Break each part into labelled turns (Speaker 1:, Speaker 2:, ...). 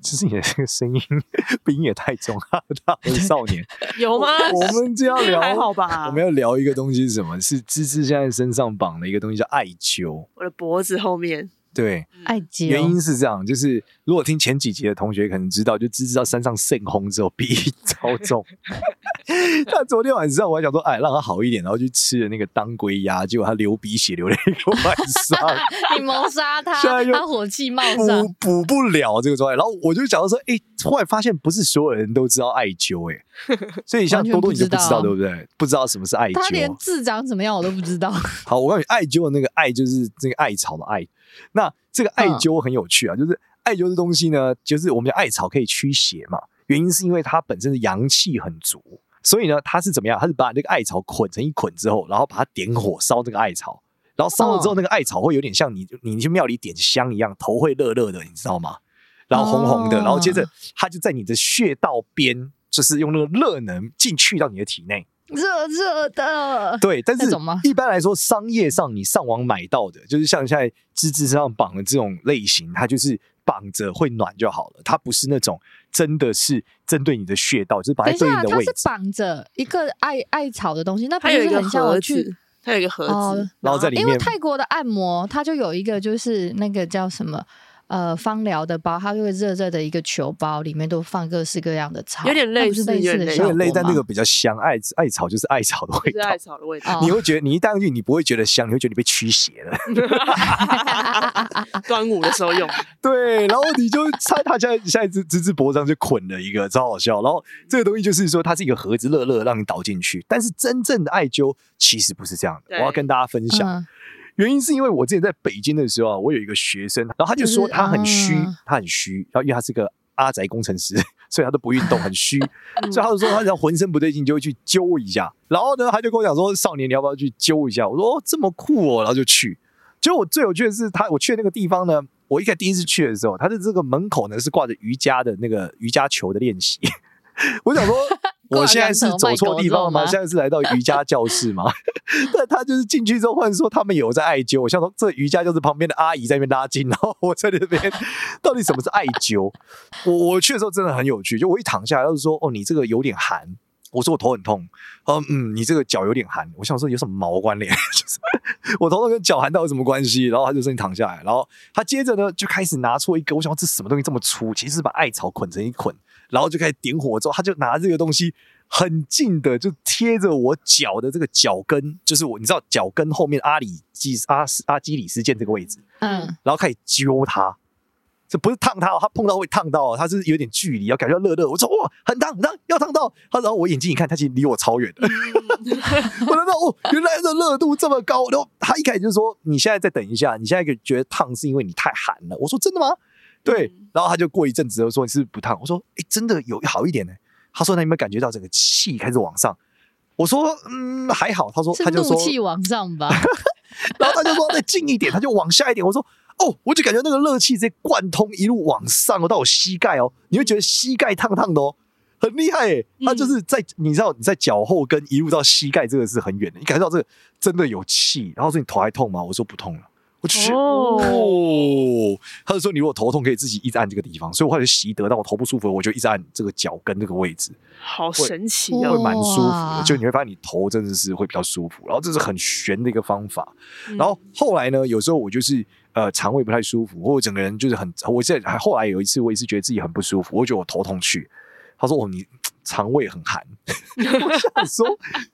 Speaker 1: 其实你的这个声音鼻音也太重了，大少年
Speaker 2: 有吗？
Speaker 1: 我们就要 聊
Speaker 2: 还好吧？
Speaker 1: 我们要聊一个东西是什么？是芝芝现在身上绑的一个东西叫艾灸，
Speaker 2: 我的脖子后面。
Speaker 1: 对，
Speaker 3: 艾灸
Speaker 1: 原因是这样，就是如果听前几集的同学可能知道，就只知道山上圣红之后鼻音超重。他昨天晚上我还想说，哎，让他好一点，然后去吃了那个当归鸭，结果他流鼻血流了一个晚上。
Speaker 3: 你谋杀他，他火气冒上，
Speaker 1: 补补不了这个状态。然后我就想到说，哎，后来发现不是所有人都知道艾灸，哎，所以像多多你就不知道对不对？不知道什么是艾灸，
Speaker 3: 他连字长怎么样我都不知道。
Speaker 1: 好，我告诉你，艾灸的那个艾就是这个艾草的艾。那这个艾灸很有趣啊，就是艾灸的东西呢，就是我们的艾草可以驱邪嘛。原因是因为它本身的阳气很足，所以呢，它是怎么样？它是把那个艾草捆成一捆之后，然后把它点火烧这个艾草，然后烧了之后，那个艾草会有点像你你去庙里点香一样，头会热热的，你知道吗？然后红红的，然后接着它就在你的穴道边，就是用那个热能进去到你的体内。
Speaker 3: 热热的，
Speaker 1: 对，但是一般来说，商业上你上网买到的，就是像现在芝芝身上绑的这种类型，它就是绑着会暖就好了，它不是那种真的是针对你的穴道，就是绑在对应的位置。
Speaker 3: 它是绑着一个艾艾草的东西，那不是很像我去，
Speaker 2: 它有一个盒子，
Speaker 3: 哦、
Speaker 1: 然后在里面。
Speaker 3: 因为泰国的按摩，它就有一个就是那个叫什么？呃，芳疗的包，它就会热热的一个球包，里面都放各式各样的草，
Speaker 2: 有点类似，
Speaker 3: 类似的效果，
Speaker 1: 有点类，但那个比较香。艾艾草就是艾草的味道，
Speaker 2: 艾草的味道。
Speaker 1: 你会觉得你一戴上去，你不会觉得香，你会觉得你被驱邪了。
Speaker 2: 端午的时候用，
Speaker 1: 对，然后你就猜他现在现在芝芝芝脖子上就捆了一个，超好笑。然后这个东西就是说，它是一个盒子，热热让你倒进去。但是真正的艾灸其实不是这样的，我要跟大家分享。嗯原因是因为我之前在北京的时候啊，我有一个学生，然后他就说他很虚，嗯、他很虚，然后因为他是个阿宅工程师，所以他都不运动，很虚，所以他就说他只要浑身不对劲就会去揪一下。然后呢，他就跟我讲说：“少年，你要不要去揪一下？”我说：“哦，这么酷哦！”然后就去。结果我最有趣的是，他我去的那个地方呢，我一开始第一次去的时候，他的这个门口呢是挂着瑜伽的那个瑜伽球的练习。我想说。我现在是走错地方了吗？现在是来到瑜伽教室吗？但他就是进去之后，或者说他们有在艾灸。我想说，这瑜伽就是旁边的阿姨在那边拉筋，然后我在那边，到底什么是艾灸？我我去的时候真的很有趣，就我一躺下来，他就说：“哦，你这个有点寒。”我说：“我头很痛。”他说：“嗯，你这个脚有点寒。”我想说有什么毛关联？就是我头痛跟脚寒到底有什么关系？然后他就说：“你躺下来。”然后他接着呢就开始拿出一个，我想说这什么东西这么粗？其实是把艾草捆成一捆。然后就开始点火之后，他就拿这个东西很近的就贴着我脚的这个脚跟，就是我你知道脚跟后面阿里基阿阿基里斯腱这个位置，嗯，然后开始揪它，这不是烫它，他碰到会烫到，他是有点距离，要感觉到热热。我说哇，很烫很烫，要烫到他。然后我眼睛一看，他其实离我超远的。我说哦，原来这热度这么高。然后他一开始就说，你现在再等一下，你现在觉得烫是因为你太寒了。我说真的吗？对，然后他就过一阵子就说，你是不是不烫？我说哎，真的有好一点呢。他说那你有没有感觉到整个气开始往上？我说嗯还好。他说他就说
Speaker 3: 气往上吧。
Speaker 1: 然后他就说再近一点，他就往下一点。我说哦，我就感觉那个热气直接贯通一路往上哦，到我膝盖哦，你会觉得膝盖烫烫的哦，很厉害诶。他就是在你知道你在脚后跟一路到膝盖，这个是很远的，你感觉到这个真的有气。然后说你头还痛吗？我说不痛了。我去哦，他就说你如果头痛可以自己一直按这个地方，所以我后来习得，当我头不舒服，我就一直按这个脚跟这个位置，
Speaker 2: 好神奇
Speaker 1: 啊，会蛮舒服的。就你会发现你头真的是会比较舒服，然后这是很玄的一个方法。然后后来呢，有时候我就是呃肠胃不太舒服，或者整个人就是很，我现在还后来有一次我也是觉得自己很不舒服，我觉得我头痛去，他说哦你。肠胃很寒，我想说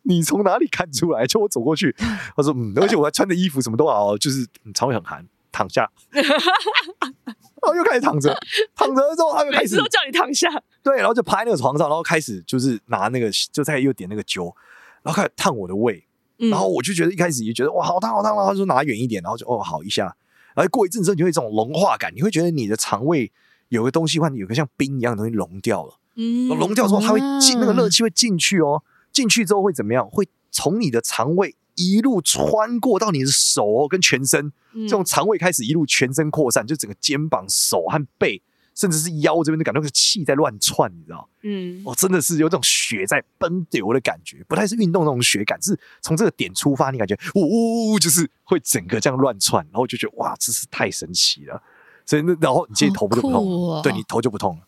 Speaker 1: 你从哪里看出来？就我走过去，他说嗯，而且我还穿的衣服什么都好，就是肠胃很寒，躺下，然后又开始躺着，躺着之后他又开始
Speaker 2: 都叫你躺下，
Speaker 1: 对，然后就趴在那个床上，然后开始就是拿那个就在又点那个灸，然后开始烫我的胃，然后我就觉得一开始也觉得哇好烫好烫，然后他说拿远一点，然后就哦好一下，然后过一阵子你会有这种融化感，你会觉得你的肠胃有个东西，或者有个像冰一样的东西融掉了。嗯，融掉之后，它会进那个热气会进去哦，进去之后会怎么样？会从你的肠胃一路穿过到你的手哦，跟全身，这种肠胃开始一路全身扩散，就整个肩膀、手和背。甚至是腰这边就感觉那个气在乱窜，你知道？嗯，哦，真的是有种血在奔流的感觉，不太是运动那种血感，是从这个点出发，你感觉呜呜呜，就是会整个这样乱窜，然后就觉得哇，真是太神奇了。所以那然后你其实头不就不痛，哦、对你头就不痛了，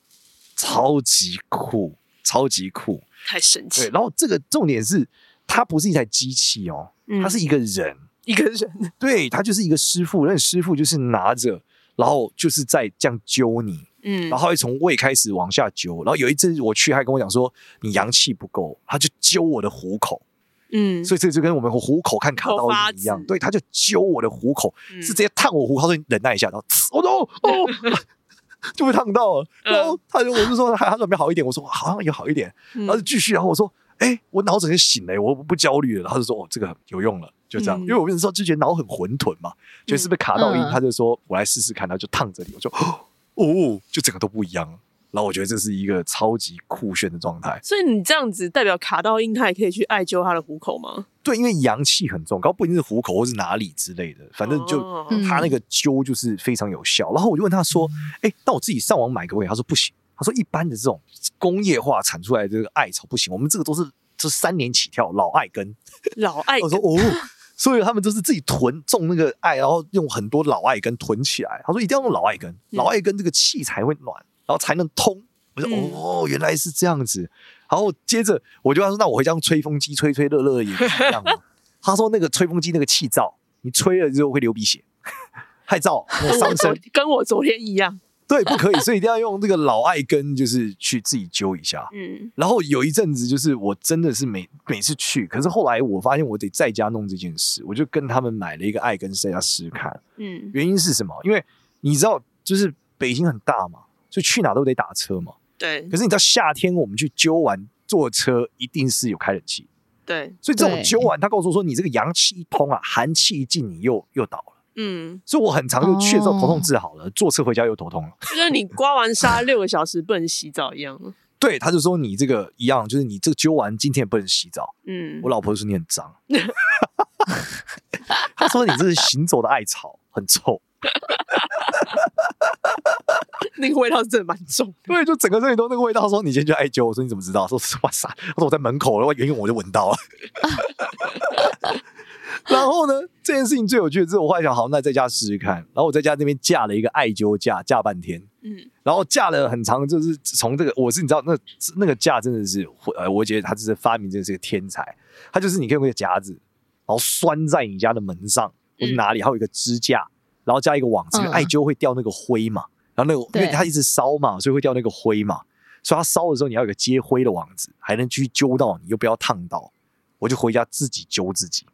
Speaker 1: 超级酷，超级酷，
Speaker 2: 太神奇。
Speaker 1: 对，然后这个重点是，它不是一台机器哦，它是一个人，嗯、
Speaker 2: 一个人，
Speaker 1: 对，他就是一个师傅，那师傅就是拿着，然后就是在这样揪你。嗯，然后会从胃开始往下揪，然后有一次我去，还跟我讲说你阳气不够，他就揪我的虎口，嗯，所以这就跟我们虎口看卡刀一样，对，他就揪我的虎口，嗯、是直接烫我虎口，他说你忍耐一下，然后哦哦，哦 就被烫到了，然后他就我就说还他准备好一点，我说好像有好一点，然后就继续，然后我说哎，我脑子就醒了，我不焦虑了，他就说哦这个有用了，就这样，嗯、因为我跟你说之前脑很混沌嘛，觉得是不是卡到阴，嗯、他就说我来试试看，他就烫这里，我就。哦，就整个都不一样，然后我觉得这是一个超级酷炫的状态。
Speaker 2: 所以你这样子代表卡到硬，他也可以去艾灸他的虎口吗？
Speaker 1: 对，因为阳气很重，搞不一定是虎口或是哪里之类的，反正就他那个灸就是非常有效。然后我就问他说：“哎、嗯，那我自己上网买可不可以？”他说：“不行。”他说：“一般的这种工业化产出来的这个艾草不行，我们这个都是这三年起跳老艾根。”
Speaker 2: 老艾根。我说：“
Speaker 1: 哦。”所以他们都是自己囤种那个艾，然后用很多老艾根囤起来。他说一定要用老艾根，老艾根这个气才会暖，然后才能通。我说哦，原来是这样子。然后接着我就跟他说，那我会这样吹风机吹吹乐乐也是一样吗？他说那个吹风机那个气灶，你吹了之后会流鼻血，害燥，伤身，
Speaker 2: 跟我昨天一样。
Speaker 1: 对，不可以，所以一定要用这个老艾根，就是去自己灸一下。嗯，然后有一阵子，就是我真的是每每次去，可是后来我发现我得在家弄这件事，我就跟他们买了一个艾根，在家试试看。嗯，原因是什么？因为你知道，就是北京很大嘛，所以去哪都得打车嘛。
Speaker 2: 对。
Speaker 1: 可是你知道夏天我们去揪完坐车，一定是有开冷气。
Speaker 2: 对。
Speaker 1: 所以这种揪完，他告诉我说，你这个阳气一通啊，寒气一进，你又又倒了。嗯，所以我很常就去的时候头痛治好了，坐车回家又头痛了。
Speaker 2: 就像你刮完痧 六个小时不能洗澡一样。
Speaker 1: 对，他就说你这个一样，就是你这个灸完今天也不能洗澡。嗯，我老婆就说你很脏。他说你这是行走的艾草，很臭。
Speaker 2: 那个味道是真的蛮重。
Speaker 1: 对，就整个这里都那个味道。说你今天去艾灸，我说你怎么知道？说哇塞，我说我在门口，然后远远我就闻到了。然后呢，这件事情最有趣的是，我后来想，好，那在家试试看。然后我在家那边架了一个艾灸架，架半天，嗯，然后架了很长，就是从这个，我是你知道，那那个架真的是，呃，我觉得他就是发明，真的是个天才。他就是你可以用一个夹子，然后拴在你家的门上或者哪里，还有一个支架，然后加一个网子，艾灸会掉那个灰嘛，然后那个因为它一直烧嘛，所以会掉那个灰嘛，所以它烧的时候你要有个接灰的网子，还能继续灸到你，又不要烫到。我就回家自己揪自己。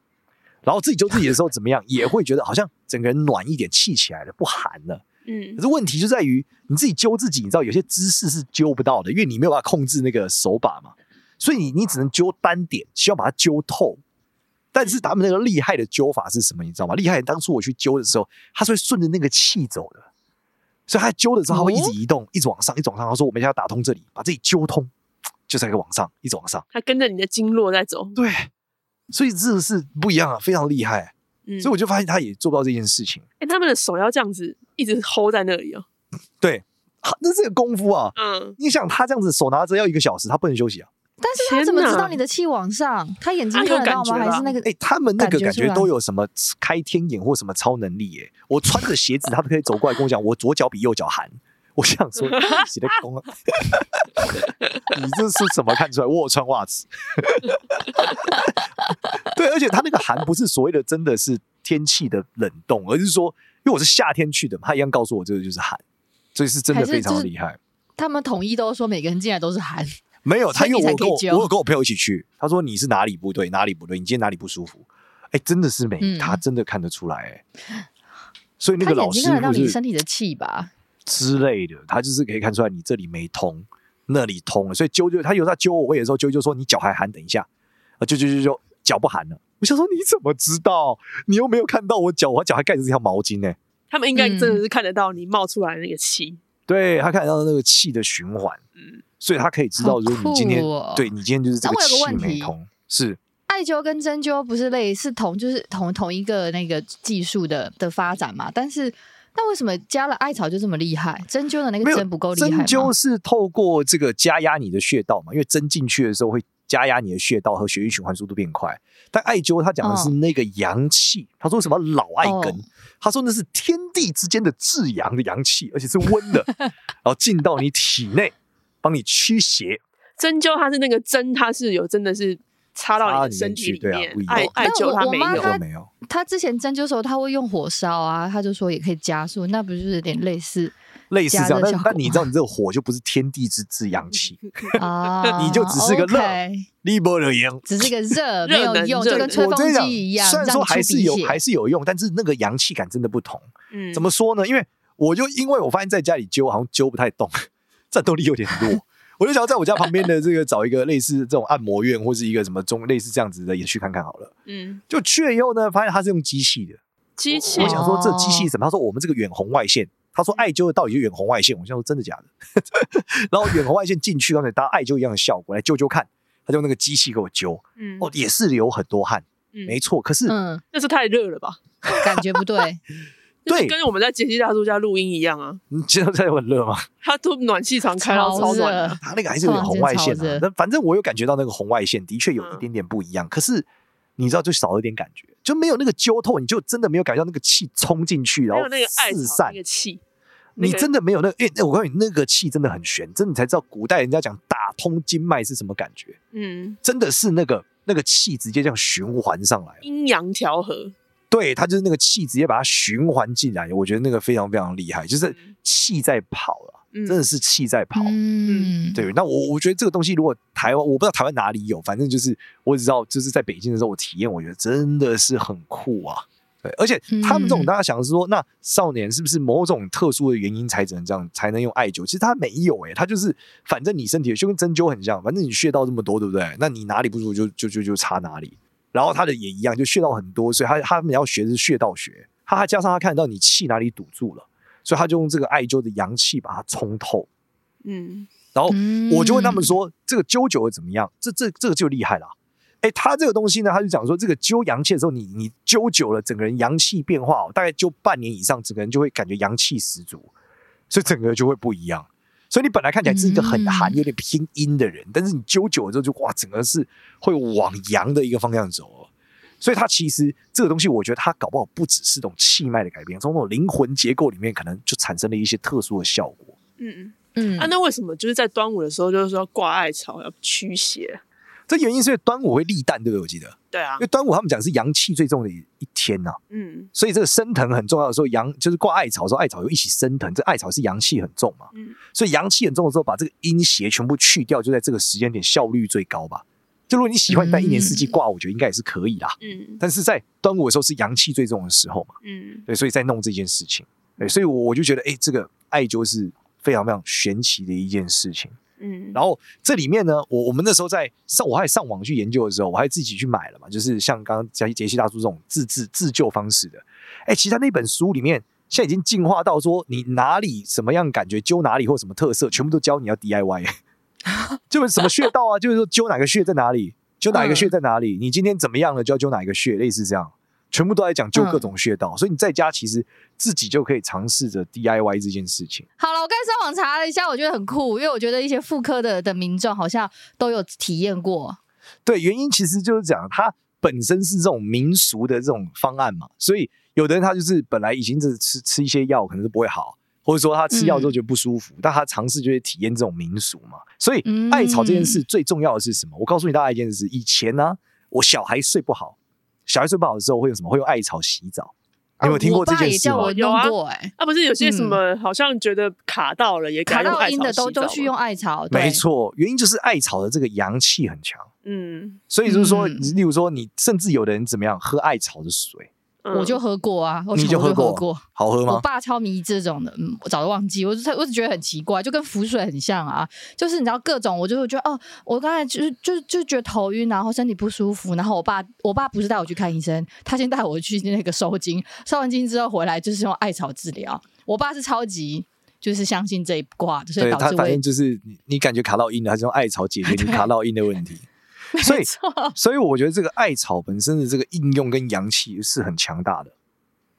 Speaker 1: 然后自己揪自己的时候怎么样，也会觉得好像整个人暖一点，气起来了，不寒了。嗯，可是问题就在于你自己揪自己，你知道有些姿势是揪不到的，因为你没有办法控制那个手把嘛，所以你你只能揪单点，需要把它揪透。但是他们那个厉害的揪法是什么？你知道吗？厉害，当初我去揪的时候，它是会顺着那个气走的，所以他揪的时候他会一直移动，哦、一直往上，一直往上。他说我们要打通这里，把这里揪通，就在一个往上，一直往上。
Speaker 2: 他跟着你的经络在走。
Speaker 1: 对。所以这个是不一样啊，非常厉害。嗯，所以我就发现他也做不到这件事情。
Speaker 2: 哎、欸，他们的手要这样子一直 hold 在那里哦。
Speaker 1: 对，那这个功夫啊。嗯，你想他这样子手拿着要一个小时，他不能休息啊。
Speaker 3: 但是他怎么知道你的气往上？他眼睛看得到吗？还是那个？
Speaker 1: 哎、欸，他们那个感觉都有什么开天眼或什么超能力？耶？我穿着鞋子，他都可以走过来跟我讲，我左脚比右脚寒。我想说，洗的！你这是怎么看出来？我有穿袜子。对，而且他那个寒不是所谓的真的是天气的冷冻，而是说，因为我是夏天去的嘛，他一样告诉我这个就是寒，所以是真的非常厉害。
Speaker 3: 他们统一都说每个人进来都是寒，
Speaker 1: 没有他，因为我跟我，我有跟我朋友一起去，他说你是哪里不对，哪里不对，你今天哪里不舒服？哎，真的是没，嗯、他真的看得出来，哎，所以那个老师
Speaker 3: 看得到你身体的气吧。
Speaker 1: 之类的，他就是可以看出来你这里没通，那里通了，所以揪就他有时候揪我胃的时候，揪就说你脚还寒，等一下，啊，啾啾啾啾脚不寒了。我想说你怎么知道？你又没有看到我脚，我脚还盖着这条毛巾呢。
Speaker 2: 他们应该真的是看得到你冒出来的那个气，嗯、
Speaker 1: 对他看得到那个气的循环，嗯，所以他可以知道，如果你今天、哦、对你今天就是这个气没通，是
Speaker 3: 艾艾灸跟针灸不是类似同就是同同一个那个技术的的发展嘛？但是那为什么加了艾草就这么厉害？针灸的那个针不够厉害吗？
Speaker 1: 针灸是透过这个加压你的穴道嘛？因为针进去的时候会加压你的穴道和血液循环速度变快。但艾灸他讲的是那个阳气，哦、他说什么老艾根，哦、他说那是天地之间的至阳的阳气，而且是温的，然后进到你体内帮你驱邪。
Speaker 2: 针灸它是那个针，它是有真的是。插到你的身体里面，艾艾灸它没有，
Speaker 3: 没有。他之前针灸的时候，他会用火烧啊，他就说也可以加速，那不就是有点类似
Speaker 1: 类似这样？但但你知道，你这个火就不是天地之至阳气 啊，你就只是个热，力不热阳，
Speaker 3: 只是个热，没有用，就跟吹风机一样。
Speaker 1: 虽然说还是有还是有用，但是那个阳气感真的不同。嗯，怎么说呢？因为我就因为我发现在家里灸好像灸不太动，战斗力有点弱。我就想要在我家旁边的这个找一个类似这种按摩院，或是一个什么中类似这样子的也去看看好了。嗯，就去了以后呢，发现他是用机器的
Speaker 2: 机器。
Speaker 1: 我想说这机器是什么？他说我们这个远红外线。他说艾灸的到底是远红外线？我想说真的假的？然后远红外线进去，刚才搭艾灸一样的效果，来灸灸看。他就用那个机器给我灸，嗯，哦，也是流很多汗，嗯，没错。可是，
Speaker 3: 嗯，
Speaker 2: 那是太热了吧？
Speaker 3: 感觉不对。
Speaker 2: 对，跟我们在杰西大叔家录音一样啊。
Speaker 1: 你现在有很热吗？
Speaker 2: 他都暖气常开到超暖的，
Speaker 1: 他那个还是有点红外线的。那反正我有感觉到那个红外线的确有一点点不一样，可是你知道就少了点感觉，就没有那个揪透，你就真的没有感觉到那个气冲进去，然后四散那个气。你真的没有那个，诶，我告诉你，那个气真的很玄，真的你才知道古代人家讲打通经脉是什么感觉。嗯，真的是那个那个气直接这样循环上来，
Speaker 2: 阴阳调和。
Speaker 1: 对，他就是那个气直接把它循环进来，我觉得那个非常非常厉害，就是气在跑了，嗯、真的是气在跑。嗯，对。那我我觉得这个东西，如果台湾，我不知道台湾哪里有，反正就是我只知道，就是在北京的时候我体验，我觉得真的是很酷啊。对，而且他们这种大家想的是说，那少年是不是某种特殊的原因才只能这样才能用艾灸？其实他没有诶、欸，他就是反正你身体就跟针灸很像，反正你穴道这么多，对不对？那你哪里不舒服就就就就插哪里。然后他的也一样，就穴道很多，所以他他们要学的是穴道学。他还加上他看得到你气哪里堵住了，所以他就用这个艾灸的阳气把它冲透。嗯，然后我就问他们说：“这个灸久了怎么样？”这这这个就厉害了。哎，他这个东西呢，他就讲说，这个灸阳气的时候，你你灸久了，整个人阳气变化，大概灸半年以上，整个人就会感觉阳气十足，所以整个人就会不一样。所以你本来看起来是一个很寒、有点偏阴的人，嗯、但是你灸久了之后，就哇，整个是会往阳的一个方向走。所以它其实这个东西，我觉得它搞不好不只是这种气脉的改变，从那种灵魂结构里面，可能就产生了一些特殊的效果。
Speaker 2: 嗯嗯嗯。啊，那为什么就是在端午的时候，就是说挂艾草要驱邪？
Speaker 1: 这原因是因为端午会立蛋，对不对？我记得。
Speaker 2: 对啊。
Speaker 1: 因为端午他们讲是阳气最重的一天呐。嗯。所以这个升腾很重要的时候，阳就是挂艾草的时候，艾草又一起升腾。这艾草是阳气很重嘛。嗯。所以阳气很重的时候，把这个阴邪全部去掉，就在这个时间点效率最高吧。就如果你喜欢在一年四季挂，我觉得应该也是可以啦。嗯。但是在端午的时候是阳气最重的时候嘛。嗯。对，所以在弄这件事情。对，所以我我就觉得，哎，这个艾灸是非常非常玄奇的一件事情。嗯，然后这里面呢，我我们那时候在上，我还上网去研究的时候，我还自己去买了嘛，就是像刚刚杰杰西大叔这种自制自救方式的。哎，其实他那本书里面现在已经进化到说，你哪里什么样感觉灸哪里或什么特色，全部都教你要 DIY，就是什么穴道啊，就是说灸哪个穴在哪里，灸哪一个穴在哪里，你今天怎么样了就要灸哪一个穴，类似这样。全部都在讲究各种穴道，嗯、所以你在家其实自己就可以尝试着 DIY 这件事情。
Speaker 3: 好了，我刚才上网查了一下，我觉得很酷，因为我觉得一些妇科的的民众好像都有体验过。
Speaker 1: 对，原因其实就是讲它本身是这种民俗的这种方案嘛，所以有的人他就是本来已经是吃吃一些药，可能是不会好，或者说他吃药之后觉得不舒服，嗯、但他尝试就会体验这种民俗嘛。所以艾草这件事最重要的是什么？我告诉你大家一件事：以前呢、啊，我小孩睡不好。小孩睡不好的时候会有什么？会用艾草洗澡。你有没有听过这件事吗？
Speaker 3: 我用过哎，
Speaker 2: 啊，不是有些什么好像觉得卡到了，也卡到阴的都
Speaker 3: 都去用艾草。
Speaker 1: 没错，原因就是艾草的这个阳气很强。嗯，所以就是说，例如说，你甚至有的人怎么样喝艾草的水。
Speaker 3: 我就喝过啊，
Speaker 1: 你就喝过，好喝吗？
Speaker 3: 我爸超迷这种的，嗯，我早就忘记，我就我只觉得很奇怪，就跟浮水很像啊，就是你知道各种，我就会觉得哦，我刚才就是就就觉得头晕，然后身体不舒服，然后我爸我爸不是带我去看医生，他先带我去那个收精，收完精之后回来就是用艾草治疗。我爸是超级就是相信这一卦，所以导致我
Speaker 1: 他反正就是你你感觉卡到阴了，还是用艾草解决你 卡到阴的问题。所以，所以我觉得这个艾草本身的这个应用跟阳气是很强大的。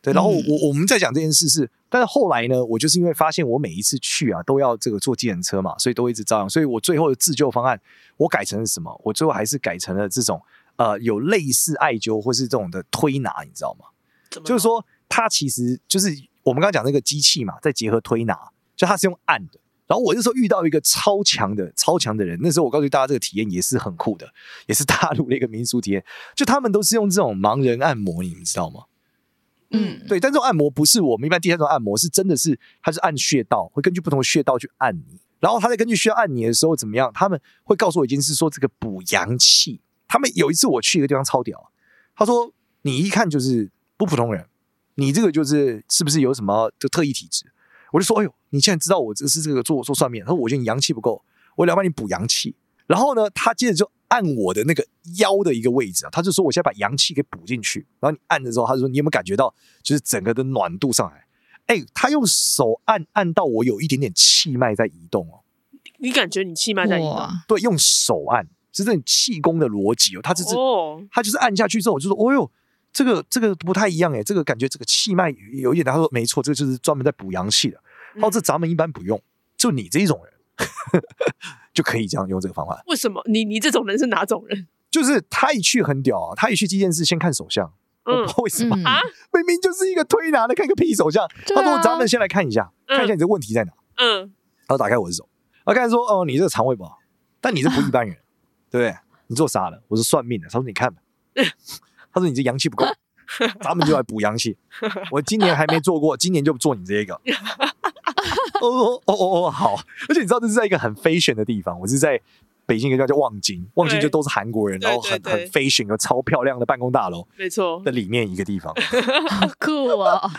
Speaker 1: 对，然后我我们在讲这件事是，但是后来呢，我就是因为发现我每一次去啊都要这个坐计程车嘛，所以都一直照样，所以我最后的自救方案我改成了什么？我最后还是改成了这种呃有类似艾灸或是这种的推拿，你知道吗？就是说它其实就是我们刚刚讲那个机器嘛，再结合推拿，就它是用按的。然后我那时候遇到一个超强的超强的人，那时候我告诉大家这个体验也是很酷的，也是大陆的一个民俗体验，就他们都是用这种盲人按摩，你们知道吗？嗯，对，但这种按摩不是我们一般第三种按摩，是真的是他是按穴道，会根据不同的穴道去按你，然后他在根据需要按你的时候怎么样，他们会告诉我一件事，说这个补阳气。他们有一次我去一个地方超屌，他说你一看就是不普通人，你这个就是是不是有什么就特异体质？我就说，哎呦，你现在知道我这是这个做做算命，他说我觉得你阳气不够，我来帮你补阳气。然后呢，他接着就。按我的那个腰的一个位置啊，他就说我现在把阳气给补进去，然后你按的时候，他就说你有没有感觉到就是整个的暖度上来？哎，他用手按按到我有一点点气脉在移动哦，
Speaker 2: 你感觉你气脉在移动？
Speaker 1: 对，用手按是这种气功的逻辑哦，他就是哦他就是按下去之后，我就说哦哟，这个这个不太一样哎，这个感觉这个气脉有一点，他说没错，这个就是专门在补阳气的。他说这咱们一般不用，就你这种人。就可以这样用这个方法。
Speaker 2: 为什么？你你这种人是哪种人？
Speaker 1: 就是他一去很屌啊，他一去第一件事先看手相。嗯，我不知道为什么啊？明明就是一个推拿的，看个屁手相。他说：“咱们先来看一下，看一下你这问题在哪。”嗯，然后打开我的手，然后看说：“哦，你这个肠胃不好，但你这不一般人，对不对？你做啥的？我是算命的。”他说：“你看吧。” 他说：“你这阳气不够，咱们就来补阳气。我今年还没做过，今年就做你这个。”哦哦哦哦，好！而且你知道这是在一个很 fashion 的地方，我是在北京一个叫叫望京，望京就都是韩国人，然后很很 fashion，有超漂亮的办公大楼，没错的里面一个地方，
Speaker 3: 好酷啊！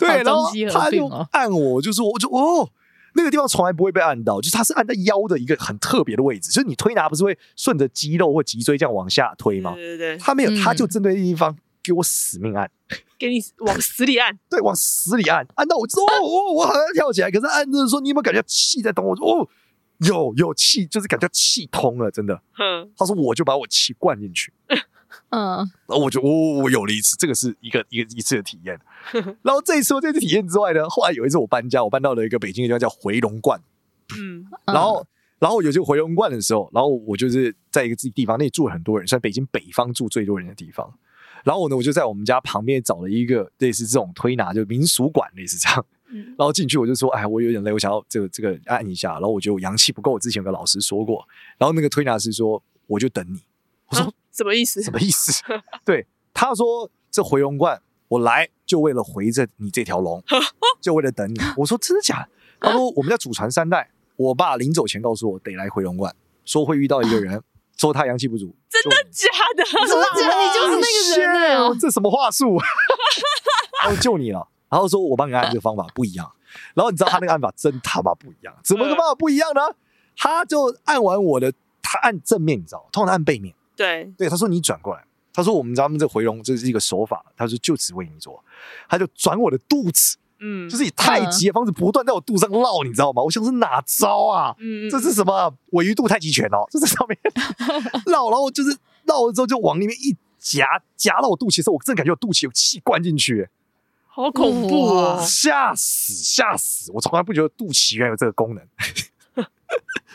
Speaker 1: 对，然后他就按我，就是我就哦，那个地方从来不会被按到，就是它是按在腰的一个很特别的位置，就是你推拿不是会顺着肌肉或脊椎这样往下推吗？对对对，他没有，他就针对那地方给我死命按。
Speaker 2: 给你往死里按，
Speaker 1: 对，往死里按，按到我说哦哦，我好像跳起来，可是按着说你有没有感觉气在动？我说哦，有有气，就是感觉气通了，真的。嗯，他说我就把我气灌进去，嗯，然后我就哦，有了一次，这个是一个一个一次的体验。然后这一次我这次体验之外呢，后来有一次我搬家，我搬到了一个北京的地方叫回龙观，嗯，然后然后有这个回龙观的时候，然后我就是在一个自己地方，那里住了很多人，算北京北方住最多人的地方。然后呢，我就在我们家旁边找了一个类似这种推拿，就民俗馆类似这样。然后进去我就说：“哎，我有点累，我想要这个这个按一下。”然后我觉得我阳气不够，我之前有个老师说过。然后那个推拿师说：“我就等你。”我说：“
Speaker 2: 什么意思？
Speaker 1: 什么意思？” 对，他说：“这回龙观，我来就为了回着你这条龙，就为了等你。”我说：“真的假的？”他说：“我们家祖传三代，我爸临走前告诉我得来回龙观，说会遇到一个人。”说他阳气不足，
Speaker 2: 真的假的？
Speaker 3: 真的假的？你就是那个人啊！
Speaker 1: 这什么话术？然后救你了，然后说我帮你按这个方法不一样，然后你知道他那个按法真他妈不一样，怎么个办法不一样呢？他就按完我的，他按正面，你知道，通常按背面。
Speaker 2: 对
Speaker 1: 对，他说你转过来，他说我们咱们这回笼这是一个手法，他说就只为你做，他就转我的肚子。嗯，就是以太极的方式不断在我肚上绕，你知道吗？我想是哪招啊？嗯，这是什么尾鱼肚太极拳哦？就在上面 绕，然后就是绕了之后就往里面一夹，夹到我肚脐的时候，我真的感觉我肚脐有气灌进去，
Speaker 2: 好恐怖啊！
Speaker 1: 吓死吓死！我从来不觉得肚脐原来有这个功能。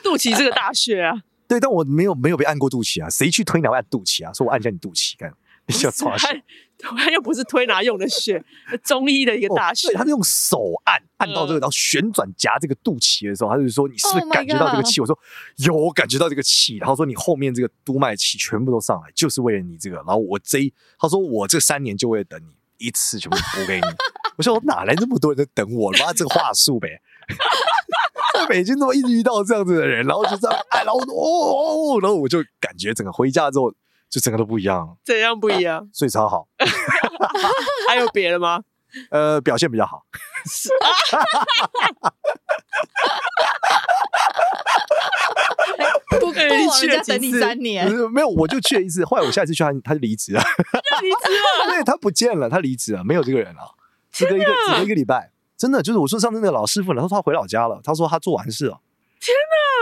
Speaker 2: 肚脐这个大穴啊，
Speaker 1: 对，但我没有没有被按过肚脐啊，谁去推拿按肚脐啊？说我按一下你肚脐干。你想抓血？
Speaker 2: 他又不是推拿用的穴，中医的一个大穴。
Speaker 1: 对，他是用手按按到这个，然后旋转夹这个肚脐的时候，他就说：“你是不是感觉到这个气？”我说：“有，我感觉到这个气。”然后说：“你后面这个督脉气全部都上来，就是为了你这个。”然后我这一，他说：“我这三年就为了等你一次全部补给你。”我说：“我哪来那么多人在等我？妈，这个话术呗，在北京都么一直遇到这样子的人，然后就这样哎，然后哦哦，然后我就感觉整个回家之后。就整个都不一样，
Speaker 2: 怎样不一样？
Speaker 1: 睡超好，
Speaker 2: 还有别的吗？
Speaker 1: 呃，表现比较好。
Speaker 3: 不可以去等你三年，
Speaker 1: 没有，我就去了一次。后来我下一次去他，他就离职了，
Speaker 2: 离职了，
Speaker 1: 对，他不见了，他离职了，没有这个人了。只隔一个，只隔一个礼拜，真的就是我说上次那个老师傅，然后他回老家了，他说他做完事了。
Speaker 2: 天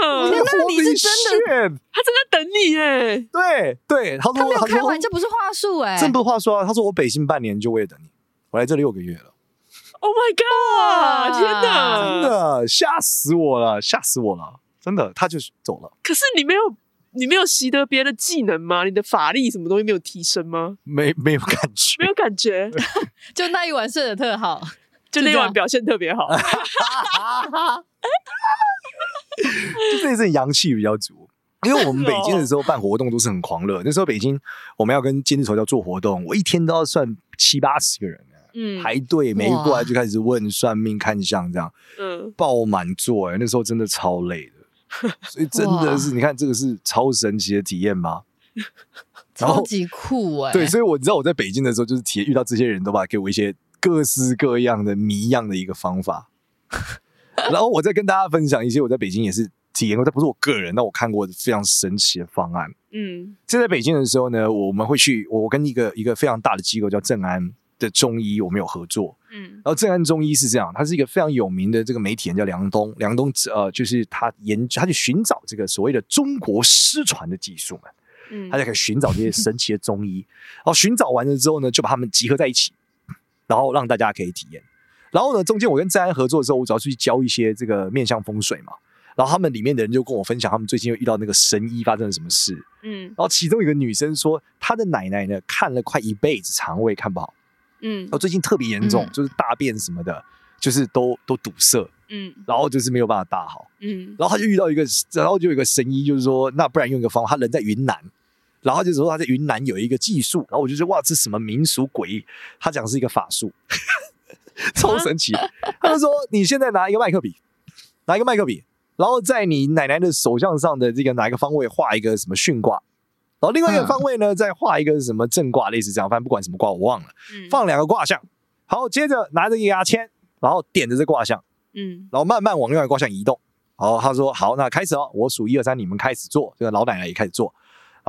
Speaker 2: 哪！
Speaker 3: 天哪！你是真的，
Speaker 2: 他真的等你哎。
Speaker 1: 对对，他说
Speaker 3: 他没有开玩笑，这不是话术哎，
Speaker 1: 这不是话术啊。他说我北京半年就为了等你，我来这六个月了。
Speaker 2: Oh my god！天哪，
Speaker 1: 真的吓死我了，吓死我了，真的，他就走了。
Speaker 2: 可是你没有，你没有习得别的技能吗？你的法力什么东西没有提升吗？
Speaker 1: 没，没有感觉，
Speaker 2: 没有感觉，
Speaker 3: 就那一晚睡得特好，
Speaker 2: 就那晚表现特别好。
Speaker 1: 就这一阵阳气比较足，因为我们北京的时候办活动都是很狂热。那时候北京我们要跟金字头要做活动，我一天都要算七八十个人，嗯，排队，每一过来就开始问算命看相这样，嗯，爆满座，哎，那时候真的超累的，所以真的是你看这个是超神奇的体验吗？
Speaker 3: 超级酷哎，
Speaker 1: 对，所以我知道我在北京的时候就是体验遇到这些人都把给我一些各式各样的谜样的一个方法。然后我再跟大家分享一些我在北京也是体验过，这不是我个人，但我看过非常神奇的方案。嗯，就在北京的时候呢，我们会去，我跟一个一个非常大的机构叫正安的中医，我们有合作。嗯，然后正安中医是这样，他是一个非常有名的这个媒体人叫梁东，梁东呃，就是他研他去寻找这个所谓的中国失传的技术嘛，嗯，他就可以寻找这些神奇的中医，然后寻找完了之后呢，就把他们集合在一起，然后让大家可以体验。然后呢，中间我跟正安合作的时候，我主要去教一些这个面向风水嘛。然后他们里面的人就跟我分享，他们最近又遇到那个神医发生了什么事。嗯，然后其中一个女生说，她的奶奶呢看了快一辈子肠胃看不好。嗯，然后最近特别严重，嗯、就是大便什么的，就是都都堵塞。嗯，然后就是没有办法大好。嗯，然后她就遇到一个，然后就有一个神医，就是说，那不然用一个方法，他人在云南，然后就说他在云南有一个技术，然后我就说哇，这是什么民俗诡异？他讲的是一个法术。超神奇！他就说：“你现在拿一个麦克笔，拿一个麦克笔，然后在你奶奶的手相上的这个哪一个方位画一个什么巽卦，然后另外一个方位呢，再画一个什么正卦，类似这样。反正不管什么卦，我忘了。放两个卦象，好，接着拿着一个牙签，然后点着这卦象，嗯，然后慢慢往另外一个卦象移动。好，他说好，那开始哦，我数一二三，你们开始做。这个老奶奶也开始做。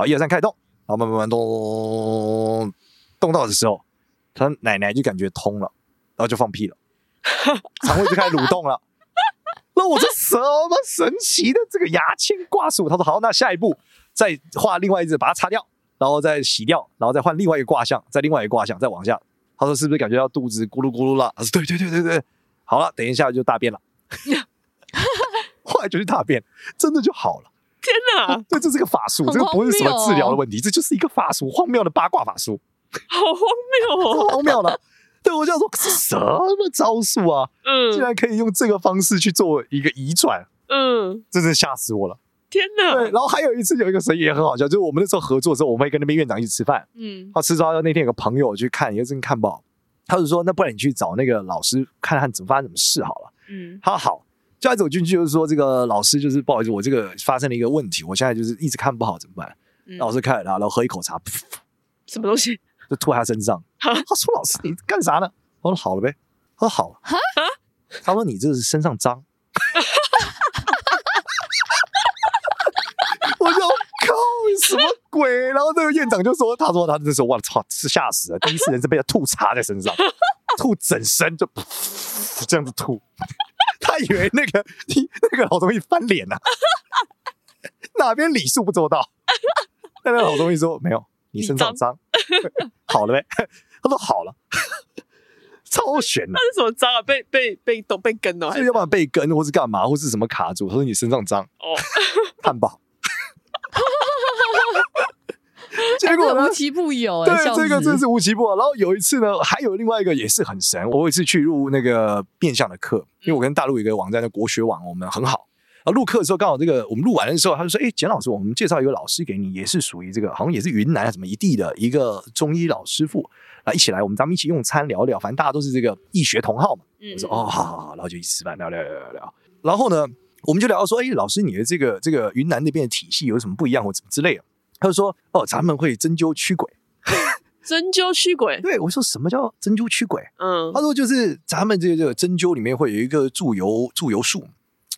Speaker 1: 好，一二三，开始动。然后慢慢慢动，动到的时候，他奶奶就感觉通了。”然后就放屁了，肠胃就开始蠕动了。那我这什么神奇的这个牙签挂术？他说好，那下一步再画另外一只，把它擦掉，然后再洗掉，然后再换另外一个卦象，再另外一个卦象，再往下。他说是不是感觉到肚子咕噜咕噜了？他说对对对对对，好了，等一下就大便了。后来就去大便，真的就好了。
Speaker 2: 天哪！
Speaker 1: 对，这是个法术，这个不是什么治疗的问题，这就是一个法术，荒谬的八卦法术。
Speaker 2: 好荒谬哦，
Speaker 1: 荒谬的。对，我就想说是什么招数啊？嗯，竟然可以用这个方式去做一个移转，嗯，真是吓死我了！
Speaker 2: 天哪！
Speaker 1: 对，然后还有一次有一个生意也很好笑，就是我们那时候合作的时候，我们会跟那边院长一起吃饭，嗯，他吃着那天有个朋友去看，一个真看不好，他就说：“那不然你去找那个老师看看怎么发生什么事好了。”嗯，他说好，就一走进去就是说这个老师就是不好意思，我这个发生了一个问题，我现在就是一直看不好，怎么办？嗯、老师看了他，然后喝一口茶，
Speaker 2: 什么东西？
Speaker 1: 就吐在他身上。他说：“老师，你干啥呢？”我说：“好了呗。”他说：“好了。”他说：“你这是身上脏。” 我就靠，什么鬼？然后这个院长就说：“他说他那时候，我操，是吓死了！第一次人是被他吐茶在身上，吐整身就这样子吐。他以为那个 那个老东西翻脸了，哪边礼数不周到？那个老东西说：没有。”你身上脏，好了呗？他说好了，超悬的。
Speaker 2: 那是什么脏啊？被被被都被跟了，
Speaker 1: 是要不然被跟，或是干嘛，或是什么卡住？他说你身上脏哦，看不好。
Speaker 3: 结果呢？无奇不有，
Speaker 1: 对，这个真是无奇不有。然后有一次呢，还有另外一个也是很神。我有一次去录那个变相的课，因为我跟大陆一个网站的国学网，我们很好。啊，录课的时候刚好这个我们录完的时候，他就说：“哎，简老师，我们介绍一个老师给你，也是属于这个，好像也是云南什么一地的一个中医老师傅啊，一起来，我们咱们一起用餐聊聊，反正大家都是这个医学同好嘛。”我说：“哦，好好好。”然后就一起吃饭聊聊聊聊聊。然后呢，我们就聊到说：“哎，老师，你的这个这个云南那边的体系有什么不一样或怎么之类的？”他就说：“哦，咱们会针灸驱鬼。”
Speaker 2: 针灸驱鬼？
Speaker 1: 对，我说什么叫针灸驱鬼？嗯，他说就是咱们这个这个针灸里面会有一个祝由祝由术。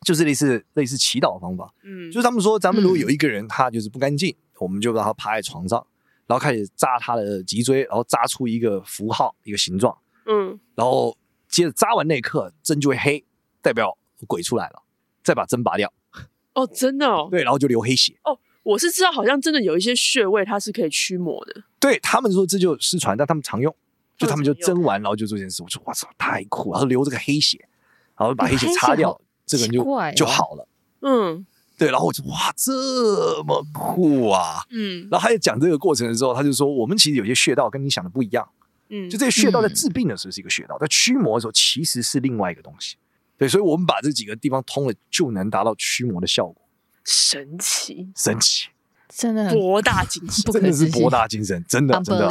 Speaker 1: 就是类似类似祈祷的方法，嗯，就是他们说，咱们如果有一个人他就是不干净，嗯、我们就让他趴在床上，然后开始扎他的脊椎，然后扎出一个符号一个形状，嗯，然后接着扎完那一刻针就会黑，代表鬼出来了，再把针拔掉，
Speaker 2: 哦，真的哦，
Speaker 1: 对，然后就流黑血。
Speaker 2: 哦，我是知道，好像真的有一些穴位它是可以驱魔的。
Speaker 1: 对他们说这就失传，但他们常用，就他们就蒸完，然后就做这件事。我说哇操，太酷了！然后流这个黑血，然后把黑血擦掉，这个人就、哦、就好了。嗯。对，然后我就哇，这么酷啊！嗯，然后他在讲这个过程的时候，他就说，我们其实有些穴道跟你想的不一样，嗯，就这些穴道在治病的时候是一个穴道，在驱魔的时候其实是另外一个东西。对，所以我们把这几个地方通了，就能达到驱魔的效果。
Speaker 2: 神奇，
Speaker 1: 神奇，
Speaker 3: 真的
Speaker 2: 博大精深，
Speaker 1: 真的是博大精深，真的真的。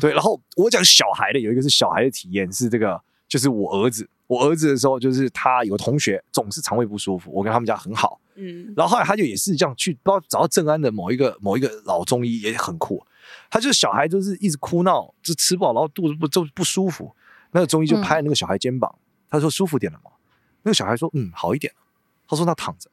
Speaker 1: 对，然后我讲小孩的有一个是小孩的体验，是这个，就是我儿子，我儿子的时候，就是他有个同学总是肠胃不舒服，我跟他们家很好。嗯，然后后来他就也是这样去，不知道找到正安的某一个某一个老中医也很酷，他就是小孩就是一直哭闹，就吃不饱，然后肚子不就不舒服，那个中医就拍那个小孩肩膀，他说舒服点了吗？那个小孩说嗯好一点了，他说那躺着，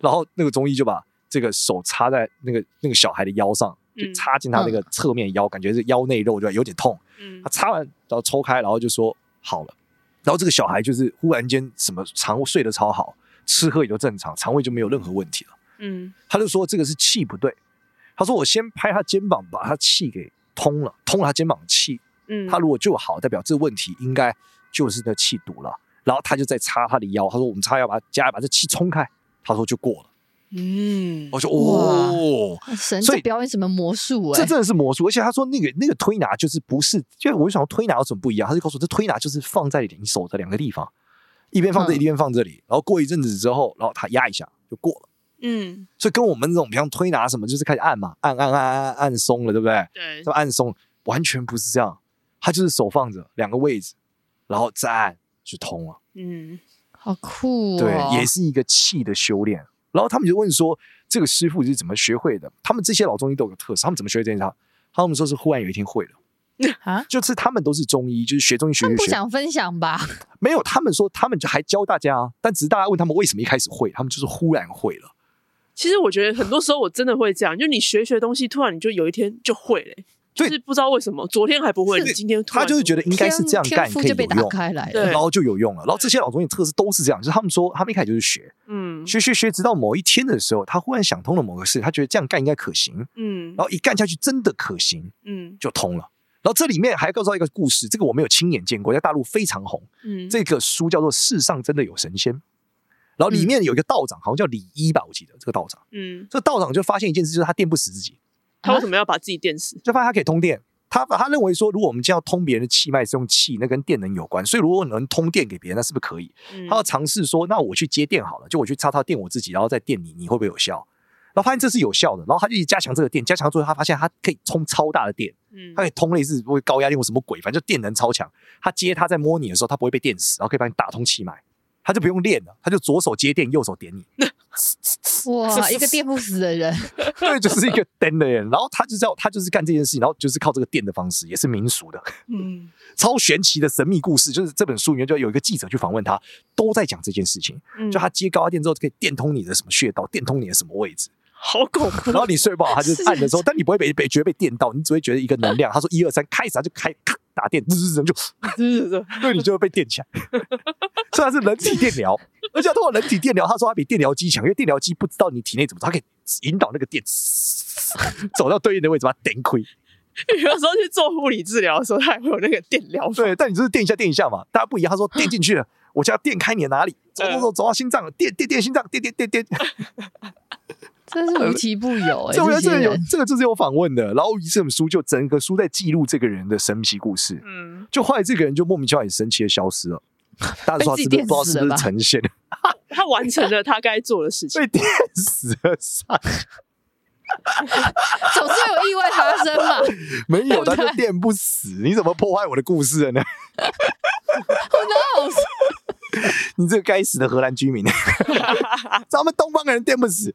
Speaker 1: 然后那个中医就把这个手插在那个那个小孩的腰上，就插进他那个侧面腰，感觉是腰内肉就有点痛，嗯，他插完然后抽开，然后就说好了，然后这个小孩就是忽然间什么肠睡得超好。吃喝也就正常，肠胃就没有任何问题了。嗯，他就说这个是气不对。他说我先拍他肩膀，把他气给通了，通了他肩膀气。嗯，他如果就好，代表这个问题应该就是那气堵了。然后他就再插他的腰，他说我们插腰把加把这气冲开。他说就过了。嗯，我说哦，
Speaker 3: 神在表演什么魔术？哎，
Speaker 1: 这真的是魔术。而且他说那个那个推拿就是不是，因为我就想说推拿有什么不一样？他就告诉我这推拿就是放在你手的两个地方。一边放这里，一边放这里，然后过一阵子之后，然后他压一下就过了。嗯，所以跟我们这种，比方推拿什么，就是开始按嘛，按按按按按松了，对不对？对，就按松，完全不是这样，他就是手放着两个位置，然后再按就通了。
Speaker 3: 嗯，好酷哦。
Speaker 1: 对，也是一个气的修炼。然后他们就问说，这个师傅是怎么学会的？他们这些老中医都有个特色，他们怎么学会这件事？他们说是忽然有一天会了。啊，就是他们都是中医，就是学中医学学学。
Speaker 3: 不想分享吧？
Speaker 1: 没有，他们说他们就还教大家，但只是大家问他们为什么一开始会，他们就是忽然会了。
Speaker 2: 其实我觉得很多时候我真的会这样，就你学学东西，突然你就有一天就会了，就是不知道为什么昨天还不会，你今天突然
Speaker 1: 他就是觉得应该是这样干可以有用，然后就有用了。然后这些老中医测试都是这样，就是他们说他们一开始就是学，嗯，学学学，直到某一天的时候，他忽然想通了某个事，他觉得这样干应该可行，嗯，然后一干下去真的可行，嗯，就通了。然后这里面还告诉一个故事，这个我没有亲眼见过，在大陆非常红。嗯，这个书叫做《世上真的有神仙》，然后里面有一个道长，好像叫李一吧，我记得这个道长。嗯，这个道长就发现一件事，就是他电不死自己。
Speaker 2: 他为什么要把自己电死？
Speaker 1: 就发现他可以通电。他他认为说，如果我们将要通别人的气脉，是用气，那跟电能有关。所以如果能通电给别人，那是不是可以？他要尝试说，那我去接电好了，就我去插插电我自己，然后再电你，你会不会有效？然后发现这是有效的，然后他就一直加强这个电，加强之后他发现他可以充超大的电，嗯，他可以通类似会高压电或什么鬼，反正就电能超强。他接他在摸你的时候，他不会被电死，然后可以帮你打通气脉，他就不用练了，他就左手接电，右手点你。
Speaker 3: 哇，一个电不死的人，
Speaker 1: 对，就是一个电的人。然后他就叫他就是干这件事情，然后就是靠这个电的方式，也是民俗的，嗯，超玄奇的神秘故事。就是这本书里面就有一个记者去访问他，都在讲这件事情，嗯，就他接高压电之后可以电通你的什么穴道，电通你的什么位置。
Speaker 2: 好恐怖！
Speaker 1: 然后你睡不好，他就按的时候，但你不会被被觉得被电到，你只会觉得一个能量。他说一二三，开始他就开咔打电，滋滋就，滋滋 对，你就会被电起来。虽然是人体电疗，而且通过人体电疗，他说他比电疗机强，因为电疗机不知道你体内怎么，他可以引导那个电走到对应的位置，把它电亏。
Speaker 2: 有时候去做物理治疗的时候，他还会有那个电疗。
Speaker 1: 对，但你就是电一下电一下嘛，大家不一样。他说电进去了，我就要电开你的哪里，走走走走到心脏了，电电电心脏，电电电电。
Speaker 3: 真是无奇不有 哎、欸！
Speaker 1: 这个这个有这个就是有访问的，然后这本书就整个书在记录这个人的神奇故事。嗯，就后来这个人就莫名其妙很神奇的消失了，大家说他是不是不知道是不是呈现？
Speaker 2: 他完成了他该做的事情，
Speaker 1: 被电死了上，
Speaker 3: 总是有意外发生嘛？
Speaker 1: 没有，他就电不死。你怎么破坏我的故事了呢？你这个该死的荷兰居民，咱们东方人电不死。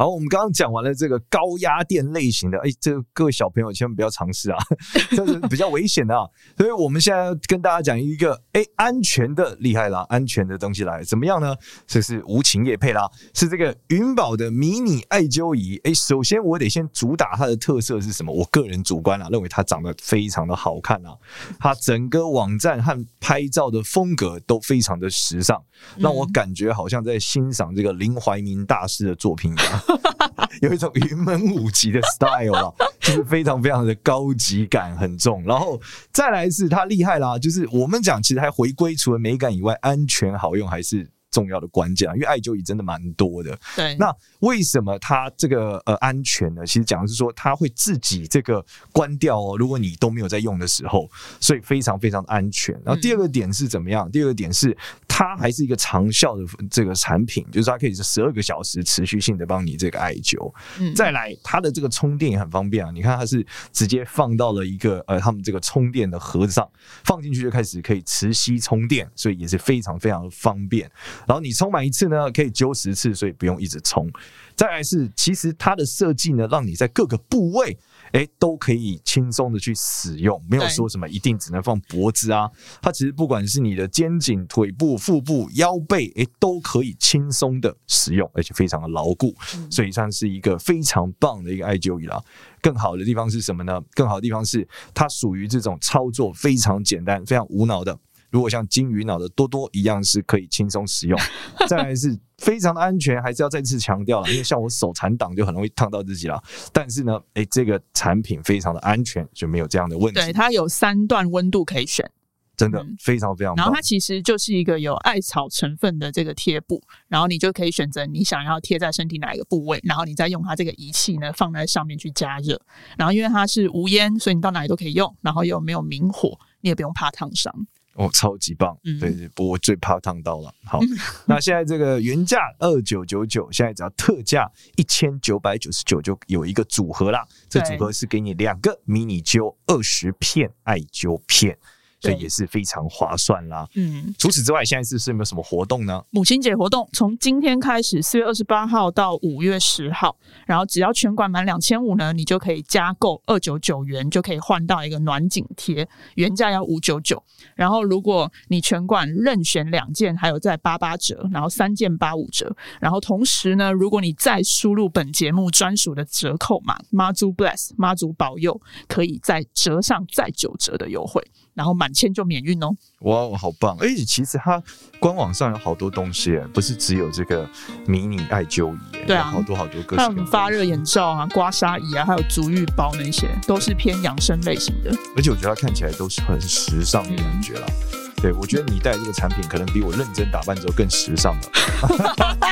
Speaker 1: 好，我们刚刚讲完了这个高压电类型的，哎，这个各位小朋友千万不要尝试啊，这是比较危险的啊。所以我们现在要跟大家讲一个，哎，安全的厉害啦，安全的东西来，怎么样呢？这是无情夜配啦，是这个云宝的迷你艾灸仪。哎，首先我得先主打它的特色是什么？我个人主观啊，认为它长得非常的好看啊，它整个网站和拍照的风格都非常的时尚，让我感觉好像在欣赏这个林怀民大师的作品一样，有一种云门舞集的 style 啊，就是非常非常的高级感很重。然后再来是它厉害啦，就是我们讲其实还回归除了美感以外，安全好用还是。重要的关键啊，因为艾灸仪真的蛮多的。
Speaker 3: 对，
Speaker 1: 那为什么它这个呃安全呢？其实讲的是说它会自己这个关掉哦，如果你都没有在用的时候，所以非常非常的安全。然后第二个点是怎么样？嗯、第二个点是它还是一个长效的这个产品，就是它可以是十二个小时持续性的帮你这个艾灸。嗯，再来它的这个充电也很方便啊，你看它是直接放到了一个呃他们这个充电的盒子上，放进去就开始可以磁吸充电，所以也是非常非常的方便。然后你充满一次呢，可以灸十次，所以不用一直充。再来是，其实它的设计呢，让你在各个部位，哎，都可以轻松的去使用，没有说什么一定只能放脖子啊。它其实不管是你的肩颈、腿部、腹部、腰背，哎，都可以轻松的使用，而且非常的牢固，所以算是一个非常棒的一个艾灸仪了。更好的地方是什么呢？更好的地方是它属于这种操作非常简单、非常无脑的。如果像金鱼脑的多多一样是可以轻松使用，再来是非常的安全，还是要再次强调了，因为像我手残党就很容易烫到自己了。但是呢，哎，这个产品非常的安全，就没有这样的问题。
Speaker 4: 对，它有三段温度可以选，
Speaker 1: 真的非常非常。
Speaker 4: 然后它其实就是一个有艾草成分的这个贴布，然后你就可以选择你想要贴在身体哪一个部位，然后你再用它这个仪器呢放在上面去加热。然后因为它是无烟，所以你到哪里都可以用，然后又没有明火，你也不用怕烫伤。
Speaker 1: 哦，超级棒！对对，不过我最怕烫到了。好，那现在这个原价二九九九，现在只要特价一千九百九十九，就有一个组合啦。这组合是给你两个迷你灸二十片艾灸片。所以也是非常划算啦。嗯，除此之外，现在是不是有没有什么活动呢？
Speaker 4: 母亲节活动从今天开始，四月二十八号到五月十号，然后只要全馆满两千五呢，你就可以加购二九九元就可以换到一个暖颈贴，原价要五九九。然后如果你全馆任选两件，还有再八八折，然后三件八五折。然后同时呢，如果你再输入本节目专属的折扣码妈祖 bless 妈祖保佑，可以再折上再九折的优惠。然后满千就免运哦！
Speaker 1: 哇，好棒！而且其实它官网上有好多东西，不是只有这个迷你艾灸仪，
Speaker 4: 对啊，
Speaker 1: 好多好多个。
Speaker 4: 还有发热眼罩啊、刮痧仪啊，还有足浴包那些，都是偏养生类型的。
Speaker 1: 而且我觉得它看起来都是很时尚的感觉啦。嗯对，我觉得你带这个产品可能比我认真打扮之后更时尚了。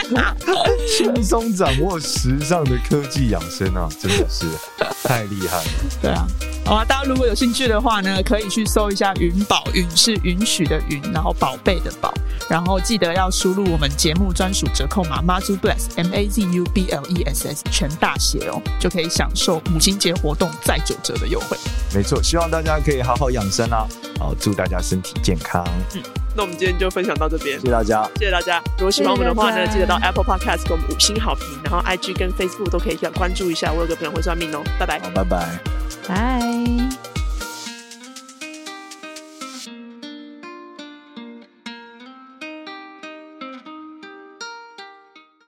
Speaker 1: 轻松掌握时尚的科技养生啊，真的是太厉害了。
Speaker 4: 对啊，好啊，大家如果有兴趣的话呢，可以去搜一下云宝，云是允许的云，然后宝贝的宝，然后记得要输入我们节目专属折扣码 Mazu Bless M A Z U B L E S S 全大写哦，就可以享受母亲节活动再九折的优惠。
Speaker 1: 没错，希望大家可以好好养生啊，好，祝大家身体健康。
Speaker 2: 嗯，那我们今天就分享到这边，
Speaker 1: 谢谢大家，
Speaker 2: 谢谢大家。如果喜欢我们的话呢，记得到 Apple Podcast 给我们五星好评，然后 IG 跟 Facebook 都可以关注一下。我有个朋友会算命哦，拜拜，
Speaker 1: 好，拜拜，
Speaker 3: 拜。